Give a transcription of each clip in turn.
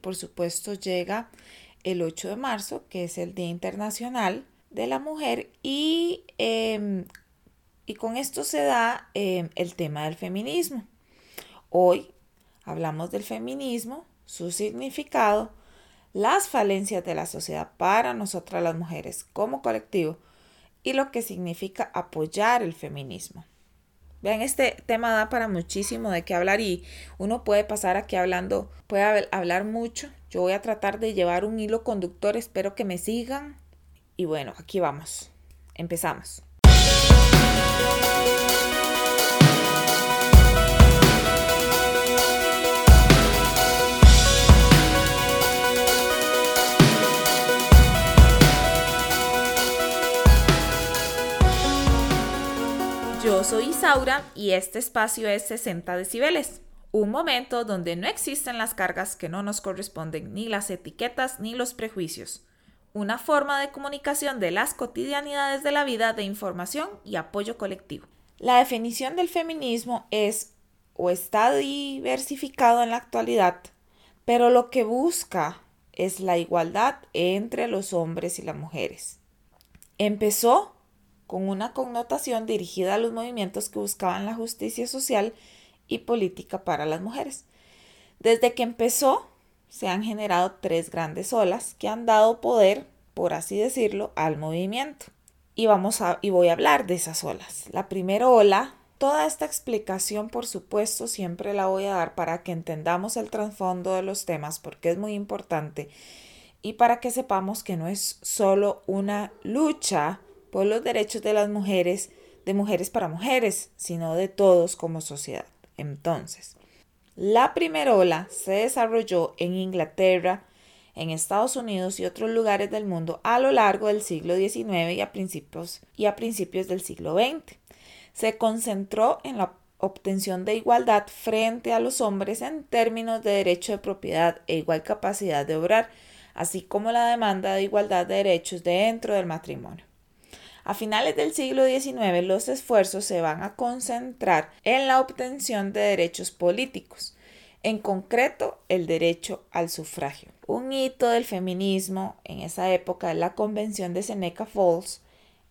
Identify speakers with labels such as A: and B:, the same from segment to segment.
A: por supuesto llega el 8 de marzo, que es el Día Internacional de la Mujer, y, em, y con esto se da em, el tema del feminismo. Hoy hablamos del feminismo, su significado, las falencias de la sociedad para nosotras las mujeres como colectivo y lo que significa apoyar el feminismo. Vean, este tema da para muchísimo de qué hablar y uno puede pasar aquí hablando, puede hablar mucho. Yo voy a tratar de llevar un hilo conductor, espero que me sigan. Y bueno, aquí vamos. Empezamos. Soy Isaura y este espacio es 60 decibeles, un momento donde no existen las cargas que no nos corresponden, ni las etiquetas ni los prejuicios. Una forma de comunicación de las cotidianidades de la vida de información y apoyo colectivo. La definición del feminismo es o está diversificado en la actualidad, pero lo que busca es la igualdad entre los hombres y las mujeres. Empezó con una connotación dirigida a los movimientos que buscaban la justicia social y política para las mujeres. Desde que empezó, se han generado tres grandes olas que han dado poder, por así decirlo, al movimiento. Y, vamos a, y voy a hablar de esas olas. La primera ola, toda esta explicación, por supuesto, siempre la voy a dar para que entendamos el trasfondo de los temas, porque es muy importante, y para que sepamos que no es solo una lucha por los derechos de las mujeres, de mujeres para mujeres, sino de todos como sociedad. Entonces, la primera ola se desarrolló en Inglaterra, en Estados Unidos y otros lugares del mundo a lo largo del siglo XIX y a principios, y a principios del siglo XX. Se concentró en la obtención de igualdad frente a los hombres en términos de derecho de propiedad e igual capacidad de obrar, así como la demanda de igualdad de derechos dentro del matrimonio. A finales del siglo XIX los esfuerzos se van a concentrar en la obtención de derechos políticos, en concreto el derecho al sufragio. Un hito del feminismo en esa época es la Convención de Seneca Falls,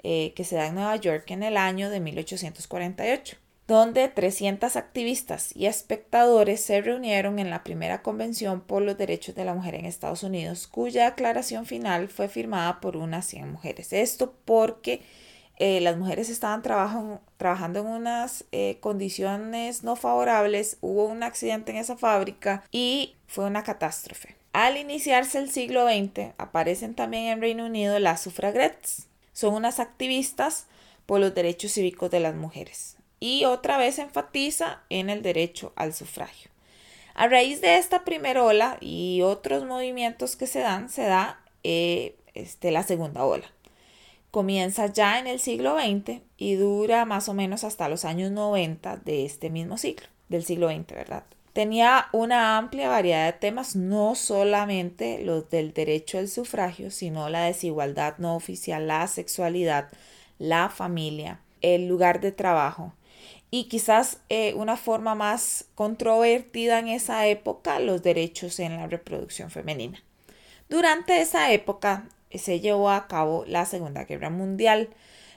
A: eh, que se da en Nueva York en el año de 1848 donde 300 activistas y espectadores se reunieron en la primera convención por los derechos de la mujer en Estados Unidos, cuya aclaración final fue firmada por unas 100 mujeres. Esto porque eh, las mujeres estaban trabajando en unas eh, condiciones no favorables, hubo un accidente en esa fábrica y fue una catástrofe. Al iniciarse el siglo XX, aparecen también en Reino Unido las sufragettes. Son unas activistas por los derechos cívicos de las mujeres y otra vez enfatiza en el derecho al sufragio. A raíz de esta primera ola y otros movimientos que se dan, se da eh, este, la segunda ola. Comienza ya en el siglo XX y dura más o menos hasta los años 90 de este mismo siglo, del siglo XX, ¿verdad? Tenía una amplia variedad de temas, no solamente los del derecho al sufragio, sino la desigualdad no oficial, la sexualidad, la familia, el lugar de trabajo, y quizás eh, una forma más controvertida en esa época, los derechos en la reproducción femenina. Durante esa época eh, se llevó a cabo la Segunda Guerra Mundial,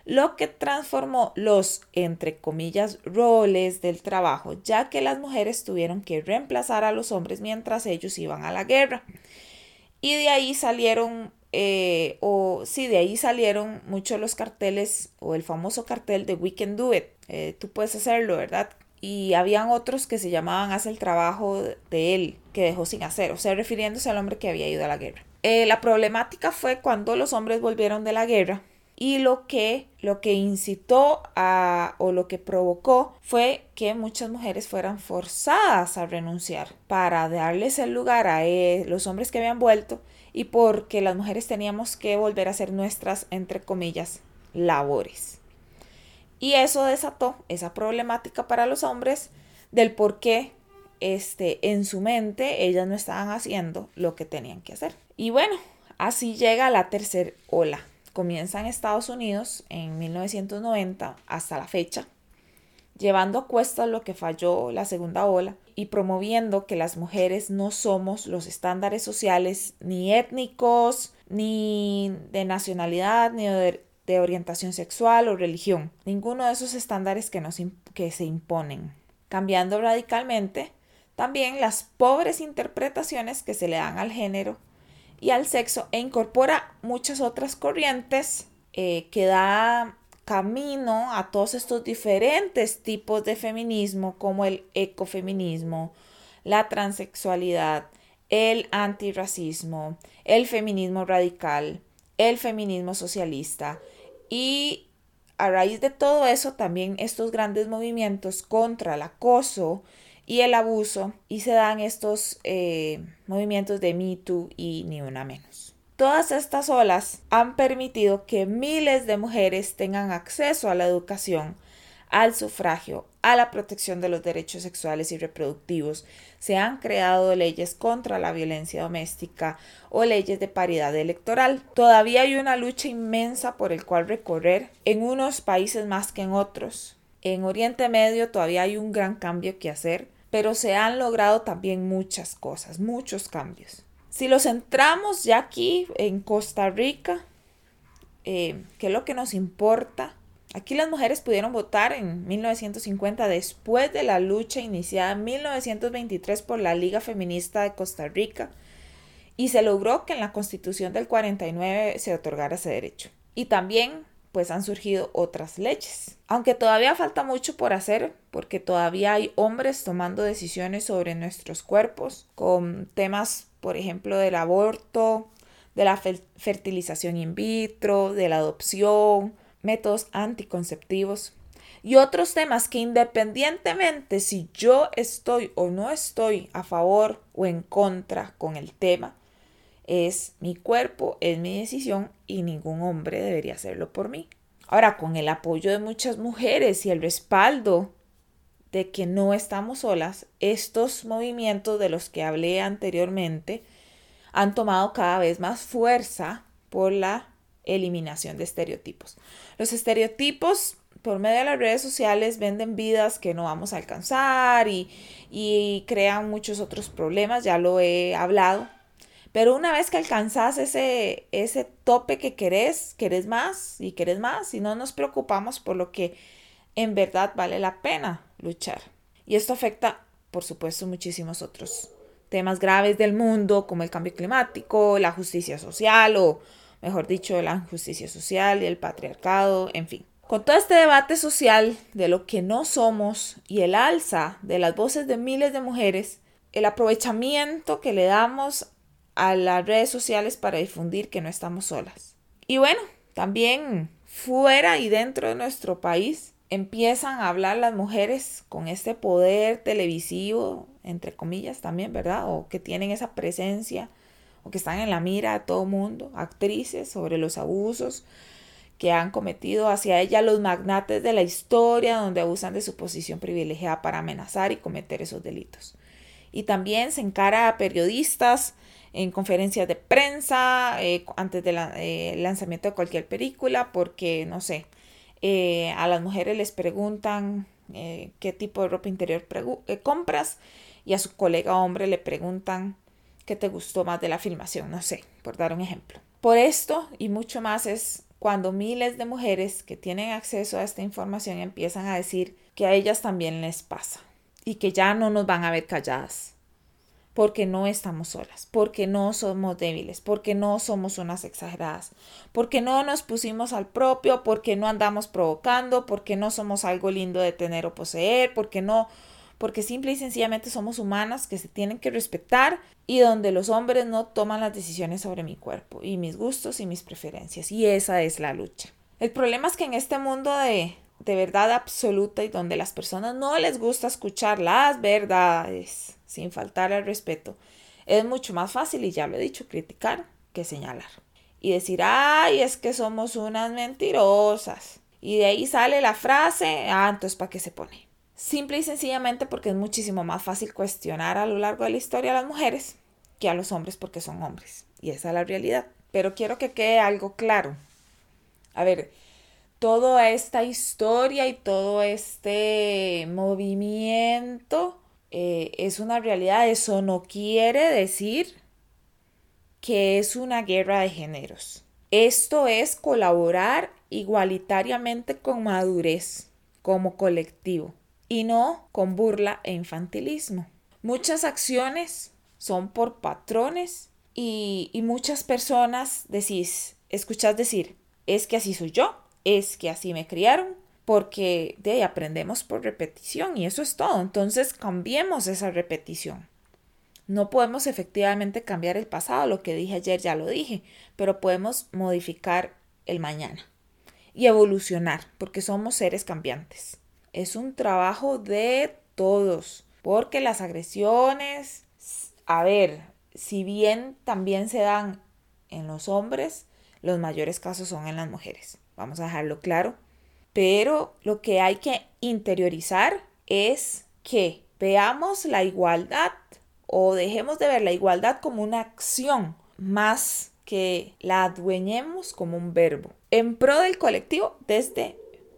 A: lo que transformó los, entre comillas, roles del trabajo, ya que las mujeres tuvieron que reemplazar a los hombres mientras ellos iban a la guerra. Y de ahí salieron eh, o sí, de ahí salieron muchos los carteles o el famoso cartel de We Can Do It, eh, tú puedes hacerlo, ¿verdad? Y habían otros que se llamaban Haz el trabajo de él, que dejó sin hacer, o sea, refiriéndose al hombre que había ido a la guerra. Eh, la problemática fue cuando los hombres volvieron de la guerra y lo que, lo que incitó a, o lo que provocó fue que muchas mujeres fueran forzadas a renunciar para darles el lugar a los hombres que habían vuelto y porque las mujeres teníamos que volver a hacer nuestras, entre comillas, labores. Y eso desató esa problemática para los hombres del por qué este, en su mente ellas no estaban haciendo lo que tenían que hacer. Y bueno, así llega la tercera ola. Comienza en Estados Unidos en 1990 hasta la fecha, llevando a cuestas lo que falló la segunda ola y promoviendo que las mujeres no somos los estándares sociales ni étnicos, ni de nacionalidad, ni de, orientación sexual o religión. Ninguno de esos estándares que, nos, que se imponen. Cambiando radicalmente también las pobres interpretaciones que se le dan al género y al sexo e incorpora muchas otras corrientes eh, que da camino a todos estos diferentes tipos de feminismo como el ecofeminismo, la transexualidad, el antirracismo, el feminismo radical, el feminismo socialista y a raíz de todo eso también estos grandes movimientos contra el acoso y el abuso y se dan estos eh, movimientos de Me Too y Ni Una Menos. Todas estas olas han permitido que miles de mujeres tengan acceso a la educación, al sufragio, a la protección de los derechos sexuales y reproductivos. Se han creado leyes contra la violencia doméstica o leyes de paridad electoral. Todavía hay una lucha inmensa por el cual recorrer en unos países más que en otros. En Oriente Medio todavía hay un gran cambio que hacer, pero se han logrado también muchas cosas, muchos cambios. Si los centramos ya aquí en Costa Rica, eh, ¿qué es lo que nos importa? Aquí las mujeres pudieron votar en 1950 después de la lucha iniciada en 1923 por la Liga Feminista de Costa Rica y se logró que en la Constitución del 49 se otorgara ese derecho. Y también pues han surgido otras leyes. Aunque todavía falta mucho por hacer, porque todavía hay hombres tomando decisiones sobre nuestros cuerpos, con temas por ejemplo, del aborto, de la fertilización in vitro, de la adopción, métodos anticonceptivos y otros temas que independientemente si yo estoy o no estoy a favor o en contra con el tema, es mi cuerpo, es mi decisión y ningún hombre debería hacerlo por mí. Ahora, con el apoyo de muchas mujeres y el respaldo de que no estamos solas, estos movimientos de los que hablé anteriormente han tomado cada vez más fuerza por la eliminación de estereotipos. Los estereotipos por medio de las redes sociales venden vidas que no vamos a alcanzar y, crean muchos otros problemas, ya lo he hablado. Pero una vez que alcanzas ese, ese tope que querés, querés más y querés más y no nos preocupamos por lo que en verdad vale la pena luchar. Y esto afecta, por supuesto, muchísimos otros temas graves del mundo, como el cambio climático, la justicia social, o mejor dicho, la injusticia social y el patriarcado, en fin. Con todo este debate social de lo que no somos y el alza de las voces de miles de mujeres, el aprovechamiento que le damos a las redes sociales para difundir que no estamos solas. Y bueno, también fuera y dentro de nuestro país, empiezan a hablar las mujeres con este poder televisivo, entre comillas también, ¿verdad? O que tienen esa presencia o que están en la mira de todo mundo, actrices sobre los abusos que han cometido hacia ella los magnates de la historia, donde abusan de su posición privilegiada para amenazar y cometer esos delitos. Y también se encara a periodistas en conferencias de prensa eh, antes del eh, lanzamiento de cualquier película, porque, no sé, eh, a las mujeres les preguntan qué tipo de ropa interior compras y a su colega hombre le preguntan qué te gustó más de la filmación, no sé, por dar un ejemplo. Por esto y mucho más es cuando miles de mujeres que tienen acceso a esta información empiezan a decir que a ellas también les pasa y que ya no nos van a ver calladas porque no estamos solas, porque no somos débiles, porque no somos unas exageradas, porque no nos pusimos al propio, porque no andamos provocando, porque no somos algo lindo de tener o poseer, porque no, porque simple y sencillamente somos humanas que se tienen que respetar y donde los hombres no toman las decisiones sobre mi cuerpo y mis gustos y mis preferencias. Y esa es la lucha. El problema es que en este mundo de, de verdad absoluta y donde las personas no les gusta escuchar las verdades, sin faltar al respeto, es mucho más fácil, y ya lo he dicho, criticar que señalar. Y decir, ay, es que somos unas mentirosas. Y de ahí sale la frase, ah, entonces ¿para qué se pone? Simple y sencillamente porque es muchísimo más fácil cuestionar a lo largo de la historia a las mujeres que a los hombres porque son hombres. Y esa es la realidad. Pero quiero que quede algo claro. A ver, toda esta historia y todo este movimiento eh, es una realidad. Eso no quiere decir que es una guerra de géneros. Esto es colaborar igualitariamente con madurez como colectivo y no con burla e infantilismo. Muchas acciones son por patrones y, muchas personas decís, escuchas decir, es que así soy yo, es que así me criaron, porque de ahí aprendemos por repetición y eso es todo. Entonces cambiemos esa repetición. No podemos efectivamente cambiar el pasado, lo que dije ayer ya lo dije, pero podemos modificar el mañana y evolucionar, porque somos seres cambiantes. Es un trabajo de todos, porque las agresiones, a ver, si bien también se dan en los hombres, los mayores casos son en las mujeres. Vamos a dejarlo claro. Pero lo que hay que interiorizar es que veamos la igualdad o dejemos de ver la igualdad como una acción más que la adueñemos como un verbo en pro del colectivo desde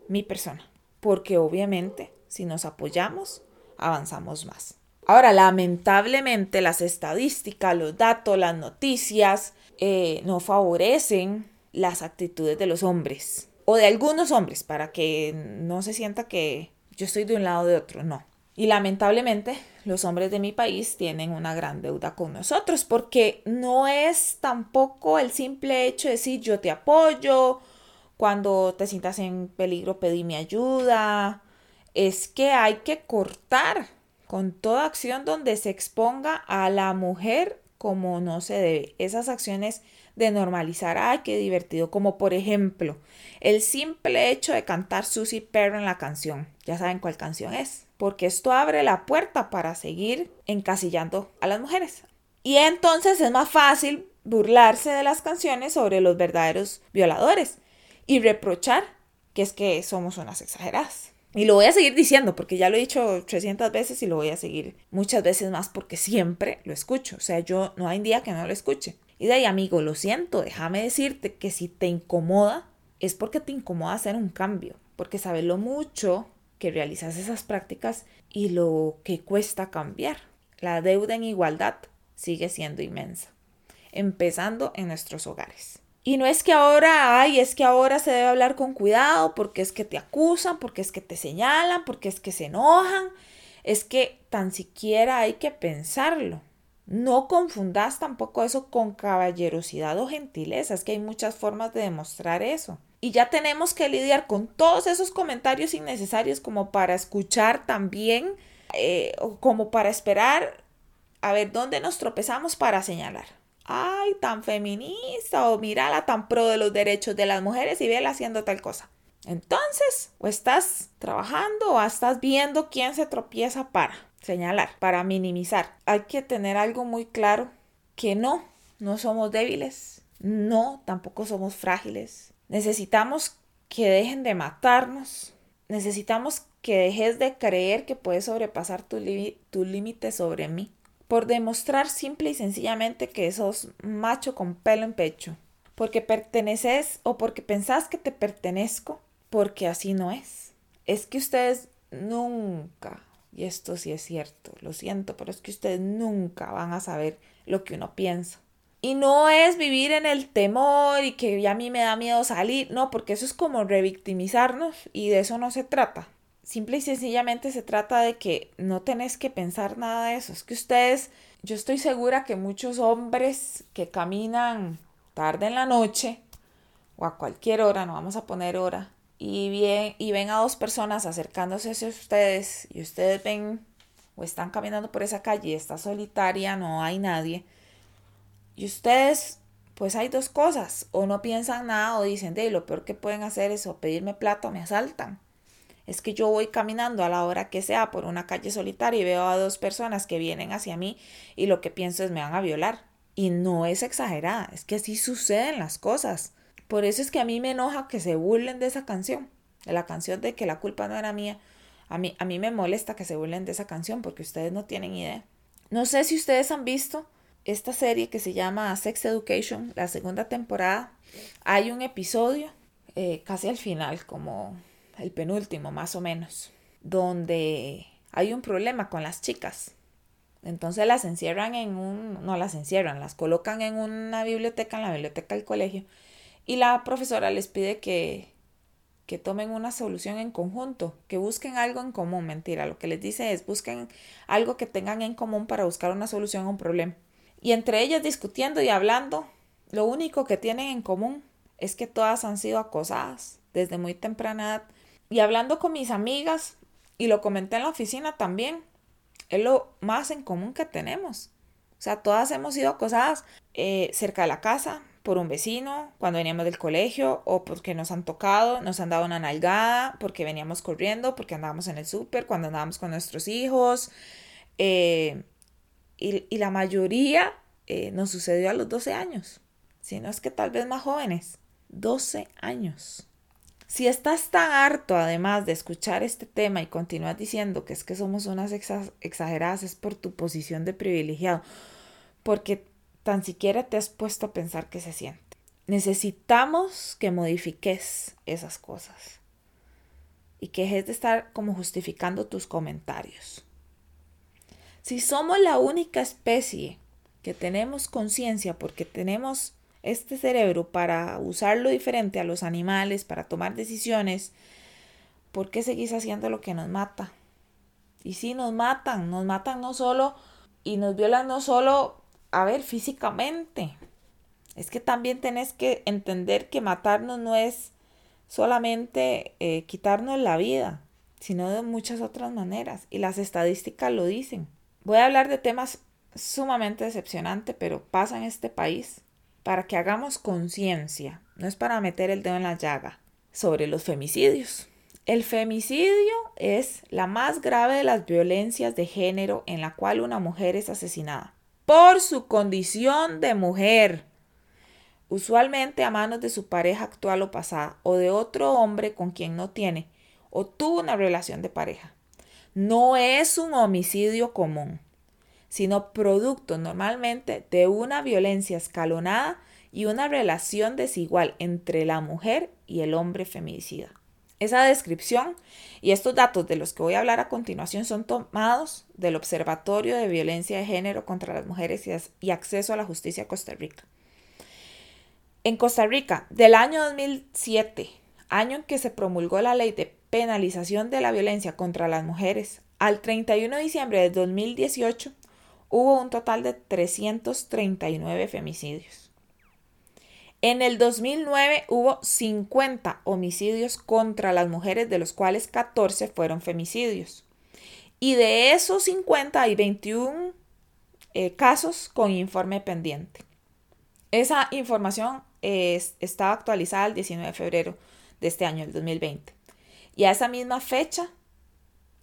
A: mi persona. Porque obviamente si nos apoyamos, avanzamos más. Ahora, lamentablemente las estadísticas, los datos, las noticias eh, no favorecen las actitudes de los hombres o de algunos hombres para que no se sienta que yo estoy de un lado o de otro, no. Y lamentablemente los hombres de mi país tienen una gran deuda con nosotros porque no es tampoco el simple hecho de decir yo te apoyo, cuando te sientas en peligro pedí mi ayuda, es que hay que cortar con toda acción donde se exponga a la mujer como no se debe. Esas acciones de normalizar, ay, qué divertido, como por ejemplo, el simple hecho de cantar Susie Perro en la canción. Ya saben cuál canción es, porque esto abre la puerta para seguir encasillando a las mujeres. Y entonces es más fácil burlarse de las canciones sobre los verdaderos violadores y reprochar que es que somos unas exageradas. Y lo voy a seguir diciendo porque ya lo he dicho 300 veces y lo voy a seguir muchas veces más porque siempre lo escucho. O sea, yo no hay día que no lo escuche. Y de ahí, amigo, lo siento, déjame decirte que si te incomoda, es porque te incomoda hacer un cambio. Porque sabes lo mucho que realizas esas prácticas y lo que cuesta cambiar. La deuda en igualdad sigue siendo inmensa, empezando en nuestros hogares. Y no es que ahora, ay, es que ahora se debe hablar con cuidado porque es que te acusan, porque es que te señalan, porque es que se enojan. Es que tan siquiera hay que pensarlo. No confundas tampoco eso con caballerosidad o gentileza, es que hay muchas formas de demostrar eso. Y ya tenemos que lidiar con todos esos comentarios innecesarios como para escuchar también, eh, o como para esperar a ver dónde nos tropezamos para señalar ay, tan feminista o mírala tan pro de los derechos de las mujeres y vela haciendo tal cosa. Entonces, o estás trabajando o estás viendo quién se tropieza para señalar, para minimizar. Hay que tener algo muy claro, que no, no somos débiles, no, tampoco somos frágiles. Necesitamos que dejen de matarnos, necesitamos que dejes de creer que puedes sobrepasar tu, límite sobre mí por demostrar simple y sencillamente que sos macho con pelo en pecho, porque perteneces o porque pensás que te pertenezco, porque así no es. Es que ustedes nunca, y esto sí es cierto, lo siento, pero es que ustedes nunca van a saber lo que uno piensa. Y no es vivir en el temor y que a mí me da miedo salir, no, porque eso es como revictimizarnos y de eso no se trata. Simple y sencillamente se trata de que no tenés que pensar nada de eso. Es que ustedes, yo estoy segura que muchos hombres que caminan tarde en la noche o a cualquier hora, no vamos a poner hora, y, bien, y ven a dos personas acercándose hacia ustedes y ustedes ven o están caminando por esa calle está solitaria, no hay nadie. Y ustedes, pues hay dos cosas, o no piensan nada o dicen, de lo peor que pueden hacer es o pedirme plata o me asaltan es que yo voy caminando a la hora que sea por una calle solitaria y veo a dos personas que vienen hacia mí y lo que pienso es me van a violar. Y no es exagerada, es que así suceden las cosas. Por eso es que a mí me enoja que se burlen de esa canción, de la canción de que la culpa no era mía. A mí, a mí me molesta que se burlen de esa canción porque ustedes no tienen idea. No sé si ustedes han visto esta serie que se llama Sex Education, la segunda temporada. Hay un episodio eh, casi al final, como el penúltimo más o menos, donde hay un problema con las chicas. Entonces las encierran en un, no las encierran, las colocan en una biblioteca, en la biblioteca del colegio, y la profesora les pide que, que tomen una solución en conjunto, que busquen algo en común. Mentira, lo que les dice es busquen algo que tengan en común para buscar una solución a un problema. Y entre ellas discutiendo y hablando, lo único que tienen en común es que todas han sido acosadas desde muy temprana edad. Y hablando con mis amigas, y lo comenté en la oficina también, es lo más en común que tenemos. O sea, todas hemos sido acosadas eh, cerca de la casa, por un vecino, cuando veníamos del colegio, o porque nos han tocado, nos han dado una nalgada, porque veníamos corriendo, porque andábamos en el súper, cuando andábamos con nuestros hijos. Eh, y, la mayoría eh, nos sucedió a los 12 años, si no es que tal vez más jóvenes. 12 años. Si estás tan harto además de escuchar este tema y continúas diciendo que es que somos unas exageradas es por tu posición de privilegiado, porque tan siquiera te has puesto a pensar que se siente. Necesitamos que modifiques esas cosas y que dejes de estar como justificando tus comentarios. Si somos la única especie que tenemos conciencia porque tenemos este cerebro para usarlo diferente a los animales, para tomar decisiones, ¿por qué seguís haciendo lo que nos mata? Y si nos matan, nos matan no solo y nos violan no solo, a ver, físicamente. Es que también tenés que entender que matarnos no es solamente eh, quitarnos la vida, sino de muchas otras maneras. Y las estadísticas lo dicen. Voy a hablar de temas sumamente decepcionantes, pero pasa en este país para que hagamos conciencia, no es para meter el dedo en la llaga, sobre los femicidios. El femicidio es la más grave de las violencias de género en la cual una mujer es asesinada por su condición de mujer, usualmente a manos de su pareja actual o pasada o de otro hombre con quien no tiene o tuvo una relación de pareja. No es un homicidio común sino producto normalmente de una violencia escalonada y una relación desigual entre la mujer y el hombre feminicida. Esa descripción y estos datos de los que voy a hablar a continuación son tomados del Observatorio de Violencia de Género contra las Mujeres y Acceso a la Justicia Costa Rica. En Costa Rica, del año 2007, año en que se promulgó la ley de penalización de la violencia contra las mujeres, al 31 de diciembre de 2018, hubo un total de 339 femicidios. En el 2009 hubo 50 homicidios contra las mujeres, de los cuales 14 fueron femicidios. Y de esos 50 hay 21 eh, casos con informe pendiente. Esa información estaba actualizada el 19 de febrero de este año, el 2020. Y a esa misma fecha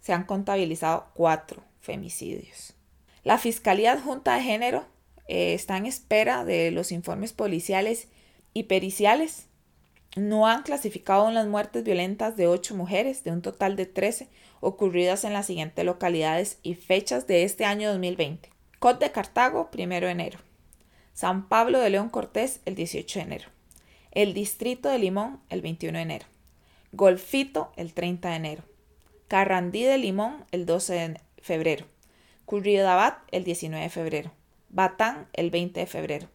A: se han contabilizado cuatro femicidios. La Fiscalía Adjunta de Género eh, está en espera de los informes policiales y periciales. No han clasificado las muertes violentas de ocho mujeres, de un total de 13, ocurridas en las siguientes localidades y fechas de este año 2020. Cot de Cartago, 1 de enero. San Pablo de León Cortés, el 18 de enero. El Distrito de Limón, el 21 de enero. Golfito, el 30 de enero. Carrandí de Limón, el 12 de febrero. Curridabat el 19 de febrero, Batán el 20 de febrero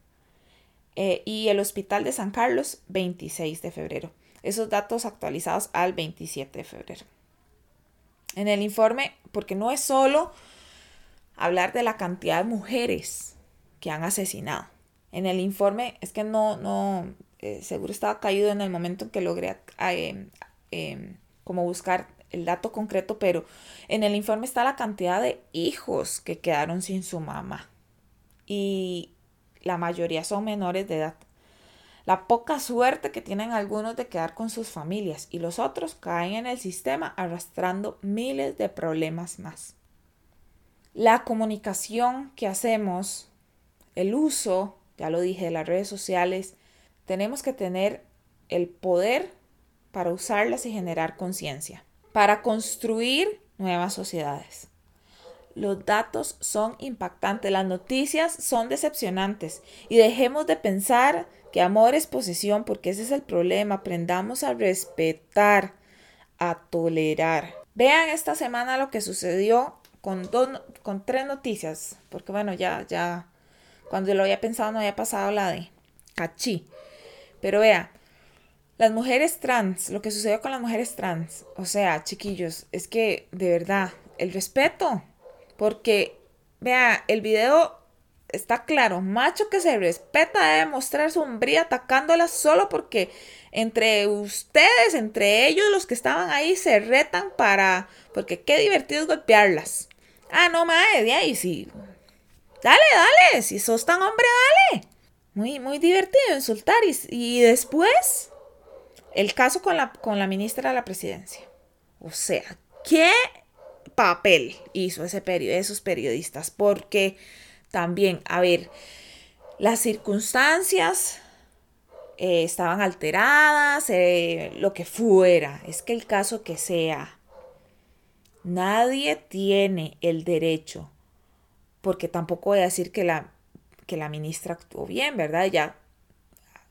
A: eh, y el Hospital de San Carlos 26 de febrero. Esos datos actualizados al 27 de febrero. En el informe, porque no es solo hablar de la cantidad de mujeres que han asesinado. En el informe es que no, no, eh, seguro estaba caído en el momento en que logré eh, como buscar el dato concreto, pero en el informe está la cantidad de hijos que quedaron sin su mamá. Y la mayoría son menores de edad. La poca suerte que tienen algunos de quedar con sus familias y los otros caen en el sistema arrastrando miles de problemas más. La comunicación que hacemos, el uso, ya lo dije, de las redes sociales, tenemos que tener el poder para usarlas y generar conciencia para construir nuevas sociedades. Los datos son impactantes, las noticias son decepcionantes y dejemos de pensar que amor es posesión porque ese es el problema. Aprendamos a respetar, a tolerar. Vean esta semana lo que sucedió con, dos, con tres noticias, porque bueno, ya, ya, cuando lo había pensado no había pasado la de Cachí. Pero vea, las mujeres trans, lo que sucedió con las mujeres trans, o sea, chiquillos, es que de verdad, el respeto, porque vea, el video está claro, macho que se respeta debe mostrar su hombría atacándolas solo porque entre ustedes, entre ellos los que estaban ahí se retan para, porque qué divertido es golpearlas. Ah, no, madre, de ahí sí. Dale, dale, si sos tan hombre, dale. Muy, muy divertido insultar y, y después el caso con la, con la ministra de la presidencia. O sea, ¿qué papel hizo ese esos periodistas? Porque también, a ver, las circunstancias eh, estaban alteradas, eh, lo que fuera, es que el caso que sea, nadie tiene el derecho, porque tampoco voy a decir que la, que la ministra actuó bien, ¿verdad? Ya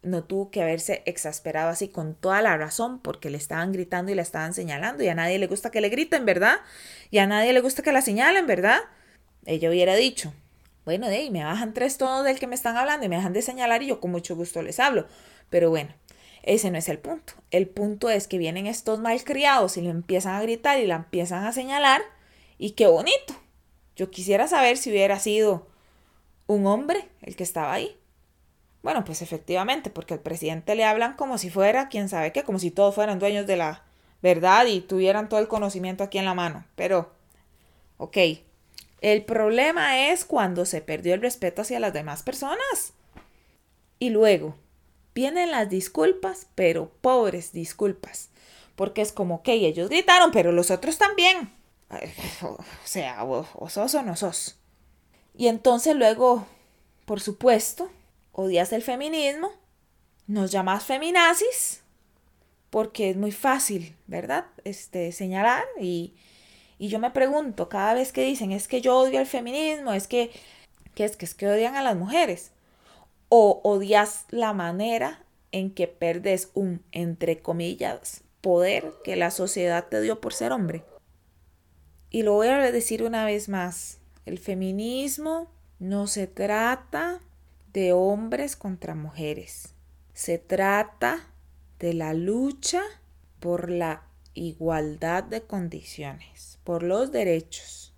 A: no tuvo que haberse exasperado así con toda la razón porque le estaban gritando y la estaban señalando y a nadie le gusta que le griten, ¿verdad? Y a nadie le gusta que la señalen, ¿verdad? Ella hubiera dicho, bueno, de me bajan tres tonos del que me están hablando y me dejan de señalar y yo con mucho gusto les hablo. Pero bueno, ese no es el punto. El punto es que vienen estos malcriados y le empiezan a gritar y la empiezan a señalar y qué bonito. Yo quisiera saber si hubiera sido un hombre el que estaba ahí. Bueno, pues efectivamente, porque al presidente le hablan como si fuera, quién sabe qué, como si todos fueran dueños de la verdad y tuvieran todo el conocimiento aquí en la mano. Pero, ok, el problema es cuando se perdió el respeto hacia las demás personas. Y luego, vienen las disculpas, pero pobres disculpas. Porque es como que ellos gritaron, pero los otros también. O sea, o, sos o no sos. Y entonces luego, por supuesto, odias el feminismo, nos llamas feminazis, porque es muy fácil, ¿verdad? Este, señalar y, y yo me pregunto cada vez que dicen es que yo odio el feminismo, es que, es que es que odian a las mujeres. O odias la manera en que perdes un, entre comillas, poder que la sociedad te dio por ser hombre. Y lo voy a decir una vez más, el feminismo no se trata de hombres contra mujeres, se trata de la lucha por la igualdad de condiciones, por los derechos.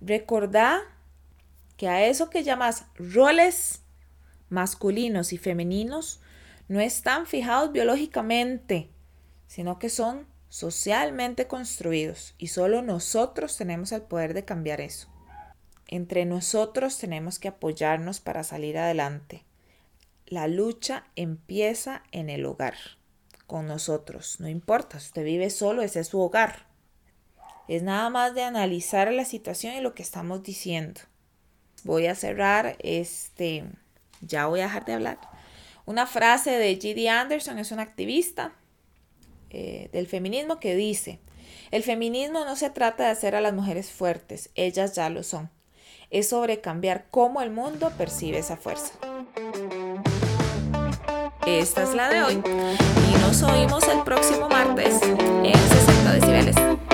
A: Recordá que a eso que llamas roles masculinos y femeninos no están fijados biológicamente, sino que son socialmente construidos y solo nosotros tenemos el poder de cambiar eso. Entre nosotros tenemos que apoyarnos para salir adelante. La lucha empieza en el hogar con nosotros. No importa, usted vive solo, ese es su hogar. Es nada más de analizar la situación y lo que estamos diciendo. Voy a cerrar este, ya voy a dejar de hablar. Una frase de G.D. Anderson, es una activista eh, del feminismo que dice, el feminismo no se trata de hacer a las mujeres fuertes, ellas ya lo son es sobre cambiar cómo el mundo percibe esa fuerza. Esta es la de hoy y nos oímos el próximo martes en 60 decibeles.